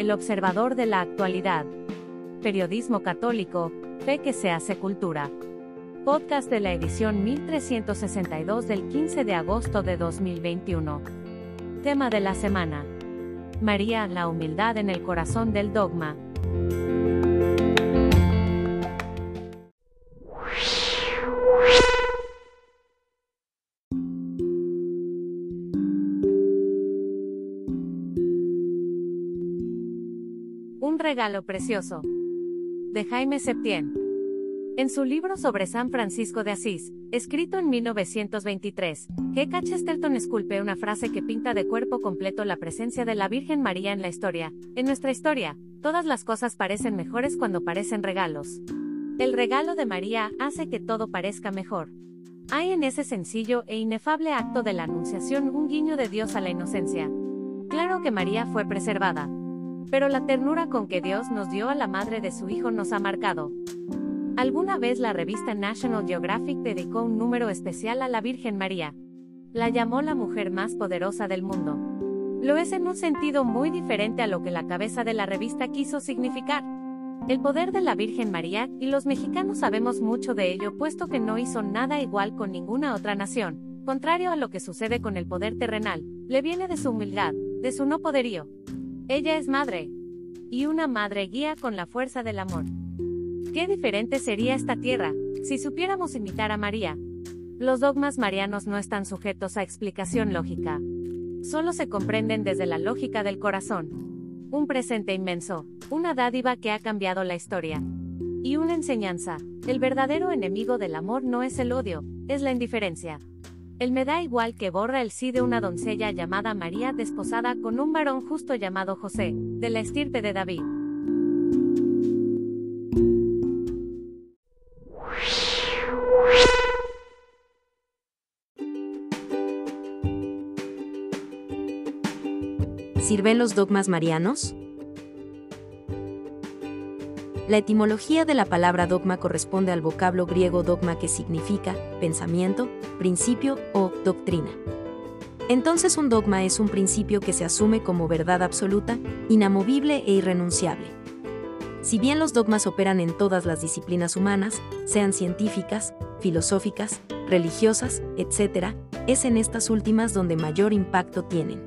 El observador de la actualidad. Periodismo católico, fe que se hace cultura. Podcast de la edición 1362 del 15 de agosto de 2021. Tema de la semana. María, la humildad en el corazón del dogma. Regalo precioso. De Jaime Septién. En su libro sobre San Francisco de Asís, escrito en 1923, G.K. Chesterton esculpe una frase que pinta de cuerpo completo la presencia de la Virgen María en la historia. En nuestra historia, todas las cosas parecen mejores cuando parecen regalos. El regalo de María hace que todo parezca mejor. Hay en ese sencillo e inefable acto de la Anunciación un guiño de Dios a la inocencia. Claro que María fue preservada. Pero la ternura con que Dios nos dio a la madre de su Hijo nos ha marcado. Alguna vez la revista National Geographic dedicó un número especial a la Virgen María. La llamó la mujer más poderosa del mundo. Lo es en un sentido muy diferente a lo que la cabeza de la revista quiso significar. El poder de la Virgen María, y los mexicanos sabemos mucho de ello puesto que no hizo nada igual con ninguna otra nación, contrario a lo que sucede con el poder terrenal, le viene de su humildad, de su no poderío. Ella es madre. Y una madre guía con la fuerza del amor. Qué diferente sería esta tierra, si supiéramos imitar a María. Los dogmas marianos no están sujetos a explicación lógica. Solo se comprenden desde la lógica del corazón. Un presente inmenso, una dádiva que ha cambiado la historia. Y una enseñanza, el verdadero enemigo del amor no es el odio, es la indiferencia. El me da igual que borra el sí de una doncella llamada María desposada con un varón justo llamado José, de la estirpe de David. ¿Sirven los dogmas marianos? La etimología de la palabra dogma corresponde al vocablo griego dogma que significa pensamiento, principio o doctrina. Entonces un dogma es un principio que se asume como verdad absoluta, inamovible e irrenunciable. Si bien los dogmas operan en todas las disciplinas humanas, sean científicas, filosóficas, religiosas, etc., es en estas últimas donde mayor impacto tienen.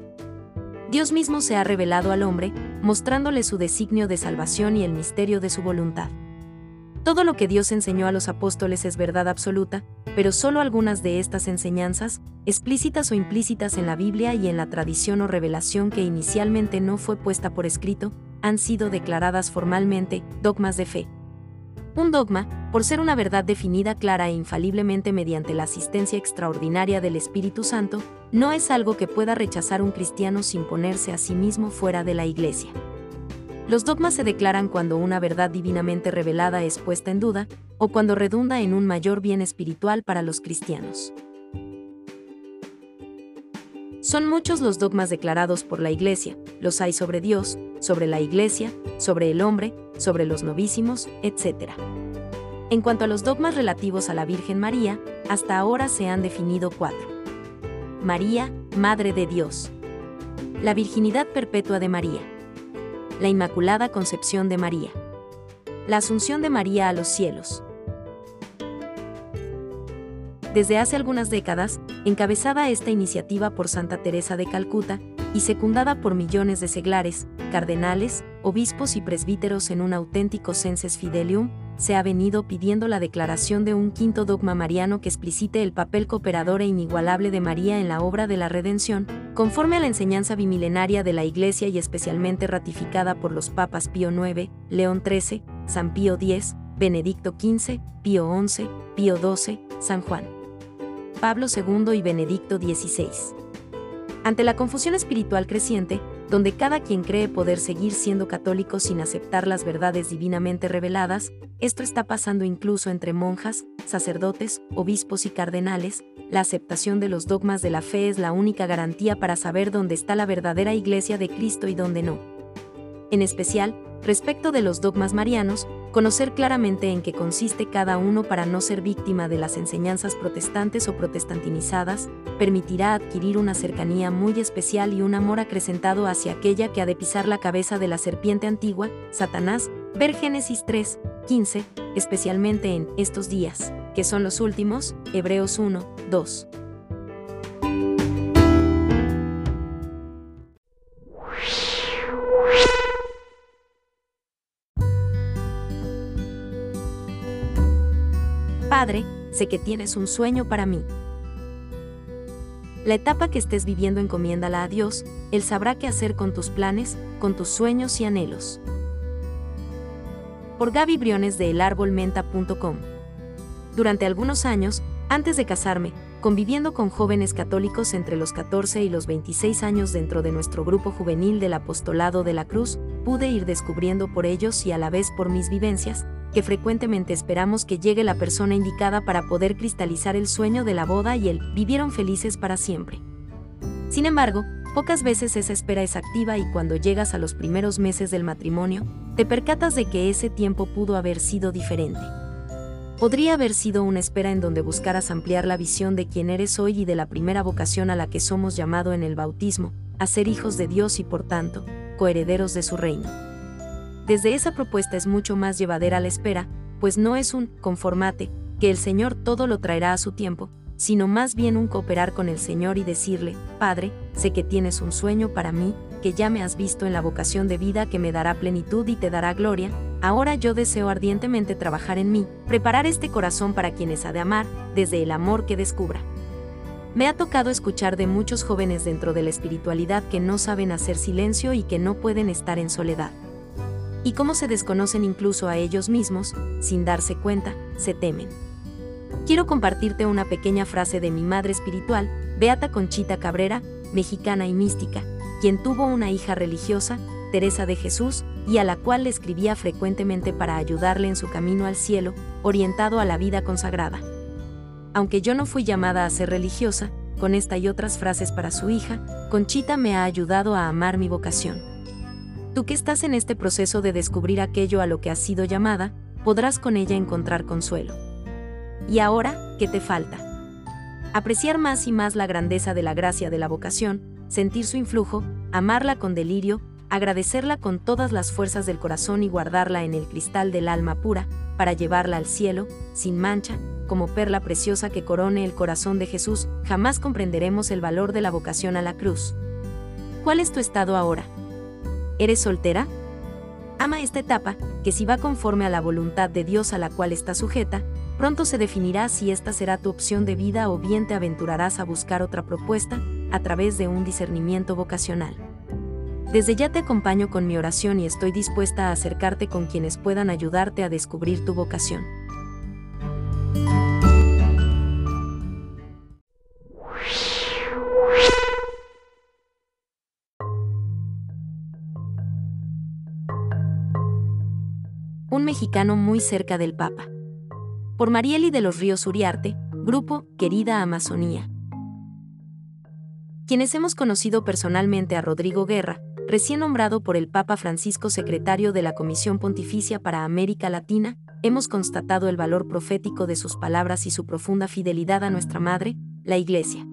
Dios mismo se ha revelado al hombre, mostrándole su designio de salvación y el misterio de su voluntad. Todo lo que Dios enseñó a los apóstoles es verdad absoluta, pero solo algunas de estas enseñanzas, explícitas o implícitas en la Biblia y en la tradición o revelación que inicialmente no fue puesta por escrito, han sido declaradas formalmente dogmas de fe. Un dogma, por ser una verdad definida clara e infaliblemente mediante la asistencia extraordinaria del Espíritu Santo, no es algo que pueda rechazar un cristiano sin ponerse a sí mismo fuera de la Iglesia. Los dogmas se declaran cuando una verdad divinamente revelada es puesta en duda, o cuando redunda en un mayor bien espiritual para los cristianos. Son muchos los dogmas declarados por la Iglesia, los hay sobre Dios, sobre la Iglesia, sobre el hombre, sobre los novísimos, etc. En cuanto a los dogmas relativos a la Virgen María, hasta ahora se han definido cuatro. María, Madre de Dios. La virginidad perpetua de María. La Inmaculada Concepción de María. La Asunción de María a los cielos. Desde hace algunas décadas, encabezada esta iniciativa por Santa Teresa de Calcuta, y secundada por millones de seglares, cardenales, obispos y presbíteros en un auténtico senses fidelium, se ha venido pidiendo la declaración de un quinto dogma mariano que explicite el papel cooperador e inigualable de María en la obra de la redención, conforme a la enseñanza bimilenaria de la Iglesia y especialmente ratificada por los papas Pío IX, León XIII, San Pío X, Benedicto XV, Pío XI, Pío XII, San Juan. Pablo II y Benedicto XVI. Ante la confusión espiritual creciente, donde cada quien cree poder seguir siendo católico sin aceptar las verdades divinamente reveladas, esto está pasando incluso entre monjas, sacerdotes, obispos y cardenales, la aceptación de los dogmas de la fe es la única garantía para saber dónde está la verdadera iglesia de Cristo y dónde no. En especial, Respecto de los dogmas marianos, conocer claramente en qué consiste cada uno para no ser víctima de las enseñanzas protestantes o protestantinizadas, permitirá adquirir una cercanía muy especial y un amor acrecentado hacia aquella que ha de pisar la cabeza de la serpiente antigua, Satanás, ver Génesis 3, 15, especialmente en estos días, que son los últimos, Hebreos 1, 2. Padre, sé que tienes un sueño para mí. La etapa que estés viviendo encomiéndala a Dios, Él sabrá qué hacer con tus planes, con tus sueños y anhelos. Por Gaby Briones de elarbolmenta.com. Durante algunos años, antes de casarme, conviviendo con jóvenes católicos entre los 14 y los 26 años dentro de nuestro grupo juvenil del Apostolado de la Cruz, pude ir descubriendo por ellos y a la vez por mis vivencias, que frecuentemente esperamos que llegue la persona indicada para poder cristalizar el sueño de la boda y el vivieron felices para siempre. Sin embargo, pocas veces esa espera es activa y cuando llegas a los primeros meses del matrimonio, te percatas de que ese tiempo pudo haber sido diferente. Podría haber sido una espera en donde buscaras ampliar la visión de quién eres hoy y de la primera vocación a la que somos llamado en el bautismo, a ser hijos de Dios y por tanto, coherederos de su reino. Desde esa propuesta es mucho más llevadera la espera, pues no es un conformate, que el Señor todo lo traerá a su tiempo, sino más bien un cooperar con el Señor y decirle, Padre, sé que tienes un sueño para mí, que ya me has visto en la vocación de vida que me dará plenitud y te dará gloria, ahora yo deseo ardientemente trabajar en mí, preparar este corazón para quienes ha de amar, desde el amor que descubra. Me ha tocado escuchar de muchos jóvenes dentro de la espiritualidad que no saben hacer silencio y que no pueden estar en soledad y cómo se desconocen incluso a ellos mismos, sin darse cuenta, se temen. Quiero compartirte una pequeña frase de mi madre espiritual, Beata Conchita Cabrera, mexicana y mística, quien tuvo una hija religiosa, Teresa de Jesús, y a la cual le escribía frecuentemente para ayudarle en su camino al cielo, orientado a la vida consagrada. Aunque yo no fui llamada a ser religiosa, con esta y otras frases para su hija, Conchita me ha ayudado a amar mi vocación. Tú que estás en este proceso de descubrir aquello a lo que has sido llamada, podrás con ella encontrar consuelo. ¿Y ahora qué te falta? Apreciar más y más la grandeza de la gracia de la vocación, sentir su influjo, amarla con delirio, agradecerla con todas las fuerzas del corazón y guardarla en el cristal del alma pura, para llevarla al cielo, sin mancha, como perla preciosa que corone el corazón de Jesús, jamás comprenderemos el valor de la vocación a la cruz. ¿Cuál es tu estado ahora? ¿Eres soltera? Ama esta etapa, que si va conforme a la voluntad de Dios a la cual está sujeta, pronto se definirá si esta será tu opción de vida o bien te aventurarás a buscar otra propuesta, a través de un discernimiento vocacional. Desde ya te acompaño con mi oración y estoy dispuesta a acercarte con quienes puedan ayudarte a descubrir tu vocación. un mexicano muy cerca del Papa. Por Marieli de los Ríos Uriarte, Grupo Querida Amazonía. Quienes hemos conocido personalmente a Rodrigo Guerra, recién nombrado por el Papa Francisco secretario de la Comisión Pontificia para América Latina, hemos constatado el valor profético de sus palabras y su profunda fidelidad a nuestra Madre, la Iglesia.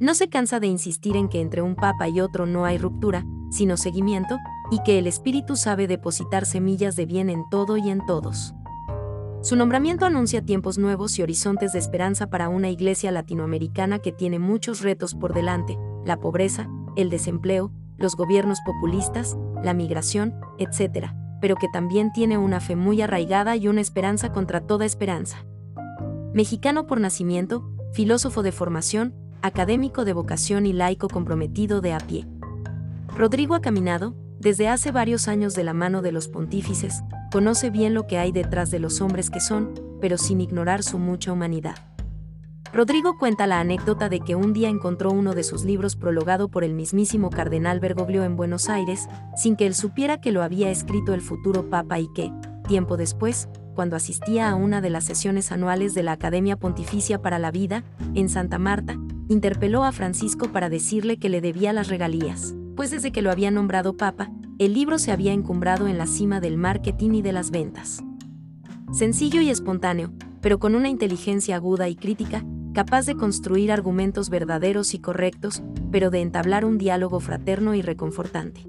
No se cansa de insistir en que entre un Papa y otro no hay ruptura, sino seguimiento, y que el Espíritu sabe depositar semillas de bien en todo y en todos. Su nombramiento anuncia tiempos nuevos y horizontes de esperanza para una iglesia latinoamericana que tiene muchos retos por delante, la pobreza, el desempleo, los gobiernos populistas, la migración, etc., pero que también tiene una fe muy arraigada y una esperanza contra toda esperanza. Mexicano por nacimiento, filósofo de formación, académico de vocación y laico comprometido de a pie. Rodrigo ha caminado, desde hace varios años de la mano de los pontífices, conoce bien lo que hay detrás de los hombres que son, pero sin ignorar su mucha humanidad. Rodrigo cuenta la anécdota de que un día encontró uno de sus libros prologado por el mismísimo cardenal Bergoglio en Buenos Aires, sin que él supiera que lo había escrito el futuro papa y que, tiempo después, cuando asistía a una de las sesiones anuales de la Academia Pontificia para la Vida, en Santa Marta, interpeló a Francisco para decirle que le debía las regalías pues desde que lo había nombrado papa, el libro se había encumbrado en la cima del marketing y de las ventas. Sencillo y espontáneo, pero con una inteligencia aguda y crítica, capaz de construir argumentos verdaderos y correctos, pero de entablar un diálogo fraterno y reconfortante.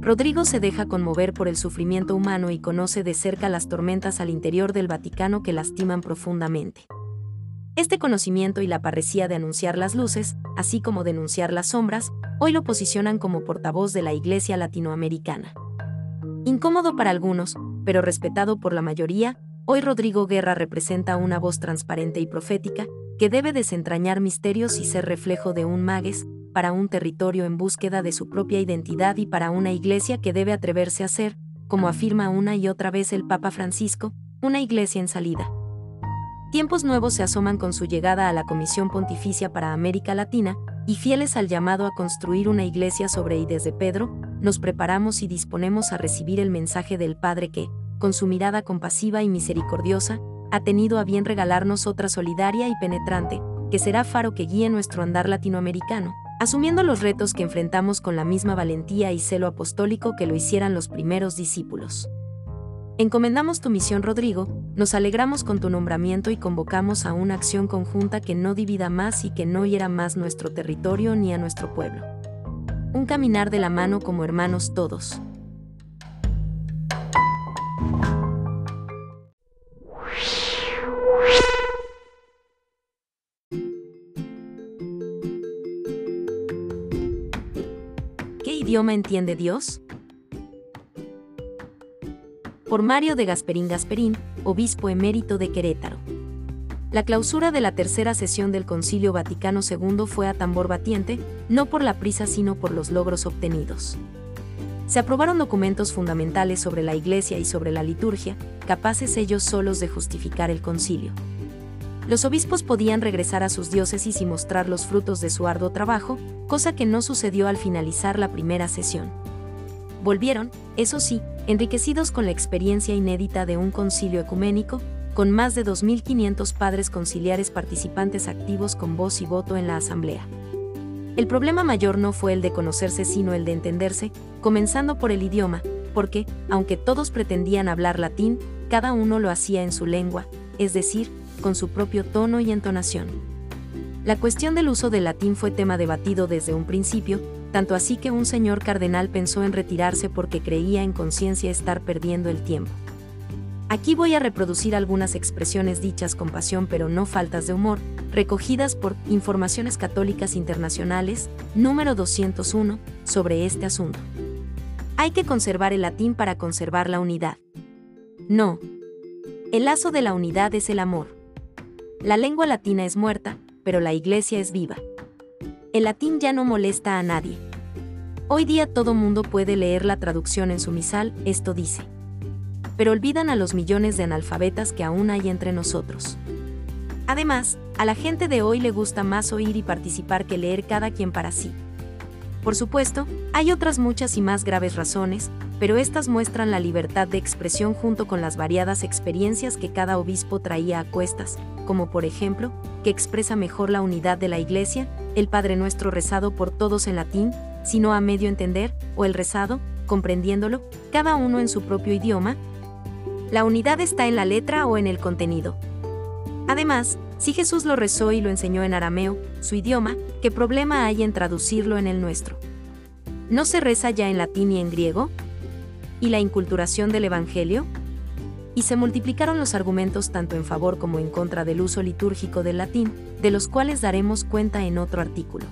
Rodrigo se deja conmover por el sufrimiento humano y conoce de cerca las tormentas al interior del Vaticano que lastiman profundamente. Este conocimiento y la parresía de anunciar las luces, así como denunciar las sombras, hoy lo posicionan como portavoz de la Iglesia latinoamericana. Incómodo para algunos, pero respetado por la mayoría, hoy Rodrigo Guerra representa una voz transparente y profética, que debe desentrañar misterios y ser reflejo de un magues, para un territorio en búsqueda de su propia identidad y para una iglesia que debe atreverse a ser, como afirma una y otra vez el Papa Francisco, una iglesia en salida. Tiempos nuevos se asoman con su llegada a la Comisión Pontificia para América Latina, y fieles al llamado a construir una iglesia sobre y desde Pedro, nos preparamos y disponemos a recibir el mensaje del Padre que, con su mirada compasiva y misericordiosa, ha tenido a bien regalarnos otra solidaria y penetrante, que será faro que guíe nuestro andar latinoamericano, asumiendo los retos que enfrentamos con la misma valentía y celo apostólico que lo hicieran los primeros discípulos. Encomendamos tu misión, Rodrigo, nos alegramos con tu nombramiento y convocamos a una acción conjunta que no divida más y que no hiera más nuestro territorio ni a nuestro pueblo. Un caminar de la mano como hermanos todos. idioma entiende Dios? Por Mario de Gasperín Gasperín, obispo emérito de Querétaro. La clausura de la tercera sesión del Concilio Vaticano II fue a tambor batiente, no por la prisa sino por los logros obtenidos. Se aprobaron documentos fundamentales sobre la Iglesia y sobre la liturgia, capaces ellos solos de justificar el concilio los obispos podían regresar a sus diócesis y mostrar los frutos de su arduo trabajo, cosa que no sucedió al finalizar la primera sesión. Volvieron, eso sí, enriquecidos con la experiencia inédita de un concilio ecuménico, con más de 2.500 padres conciliares participantes activos con voz y voto en la asamblea. El problema mayor no fue el de conocerse sino el de entenderse, comenzando por el idioma, porque, aunque todos pretendían hablar latín, cada uno lo hacía en su lengua, es decir, con su propio tono y entonación. La cuestión del uso del latín fue tema debatido desde un principio, tanto así que un señor cardenal pensó en retirarse porque creía en conciencia estar perdiendo el tiempo. Aquí voy a reproducir algunas expresiones dichas con pasión pero no faltas de humor, recogidas por Informaciones Católicas Internacionales, número 201, sobre este asunto. Hay que conservar el latín para conservar la unidad. No. El lazo de la unidad es el amor. La lengua latina es muerta, pero la iglesia es viva. El latín ya no molesta a nadie. Hoy día todo mundo puede leer la traducción en su misal, esto dice. Pero olvidan a los millones de analfabetas que aún hay entre nosotros. Además, a la gente de hoy le gusta más oír y participar que leer cada quien para sí. Por supuesto, hay otras muchas y más graves razones, pero estas muestran la libertad de expresión junto con las variadas experiencias que cada obispo traía a cuestas, como por ejemplo, que expresa mejor la unidad de la Iglesia, el Padre Nuestro rezado por todos en latín, sino a medio entender, o el rezado, comprendiéndolo, cada uno en su propio idioma. La unidad está en la letra o en el contenido. Además, si Jesús lo rezó y lo enseñó en arameo, su idioma, ¿qué problema hay en traducirlo en el nuestro? ¿No se reza ya en latín y en griego? ¿Y la inculturación del Evangelio? Y se multiplicaron los argumentos tanto en favor como en contra del uso litúrgico del latín, de los cuales daremos cuenta en otro artículo.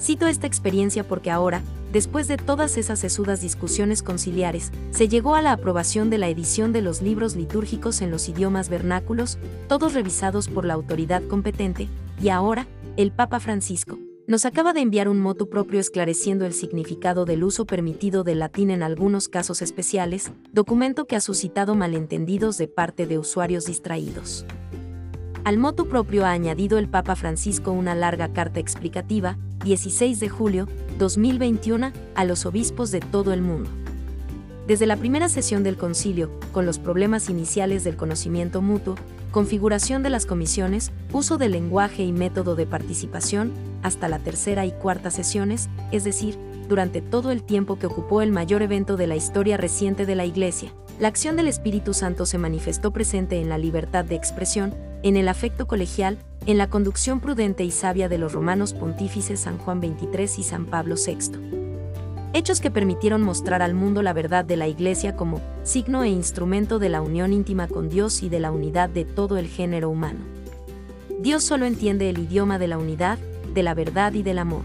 Cito esta experiencia porque ahora, después de todas esas sesudas discusiones conciliares, se llegó a la aprobación de la edición de los libros litúrgicos en los idiomas vernáculos, todos revisados por la autoridad competente, y ahora, el Papa Francisco, nos acaba de enviar un motu propio esclareciendo el significado del uso permitido del latín en algunos casos especiales, documento que ha suscitado malentendidos de parte de usuarios distraídos. Al motu propio ha añadido el Papa Francisco una larga carta explicativa, 16 de julio 2021, a los obispos de todo el mundo. Desde la primera sesión del concilio, con los problemas iniciales del conocimiento mutuo, configuración de las comisiones, uso del lenguaje y método de participación, hasta la tercera y cuarta sesiones, es decir, durante todo el tiempo que ocupó el mayor evento de la historia reciente de la Iglesia. La acción del Espíritu Santo se manifestó presente en la libertad de expresión, en el afecto colegial, en la conducción prudente y sabia de los romanos pontífices San Juan XXIII y San Pablo VI. Hechos que permitieron mostrar al mundo la verdad de la Iglesia como signo e instrumento de la unión íntima con Dios y de la unidad de todo el género humano. Dios solo entiende el idioma de la unidad, de la verdad y del amor.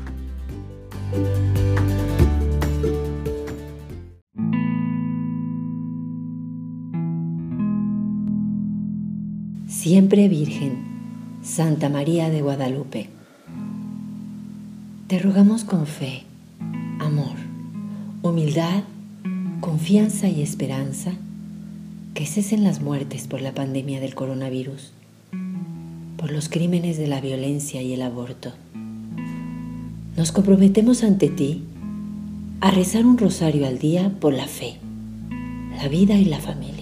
Siempre Virgen, Santa María de Guadalupe, te rogamos con fe, amor, humildad, confianza y esperanza que cesen las muertes por la pandemia del coronavirus, por los crímenes de la violencia y el aborto. Nos comprometemos ante ti a rezar un rosario al día por la fe, la vida y la familia.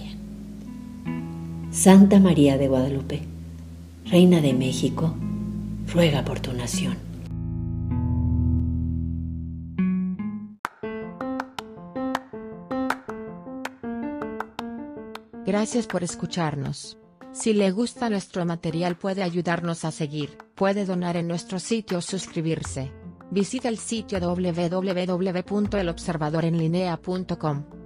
Santa María de Guadalupe, Reina de México, ruega por tu nación. Gracias por escucharnos. Si le gusta nuestro material puede ayudarnos a seguir, puede donar en nuestro sitio o suscribirse. Visita el sitio www.elobservadorenlinea.com.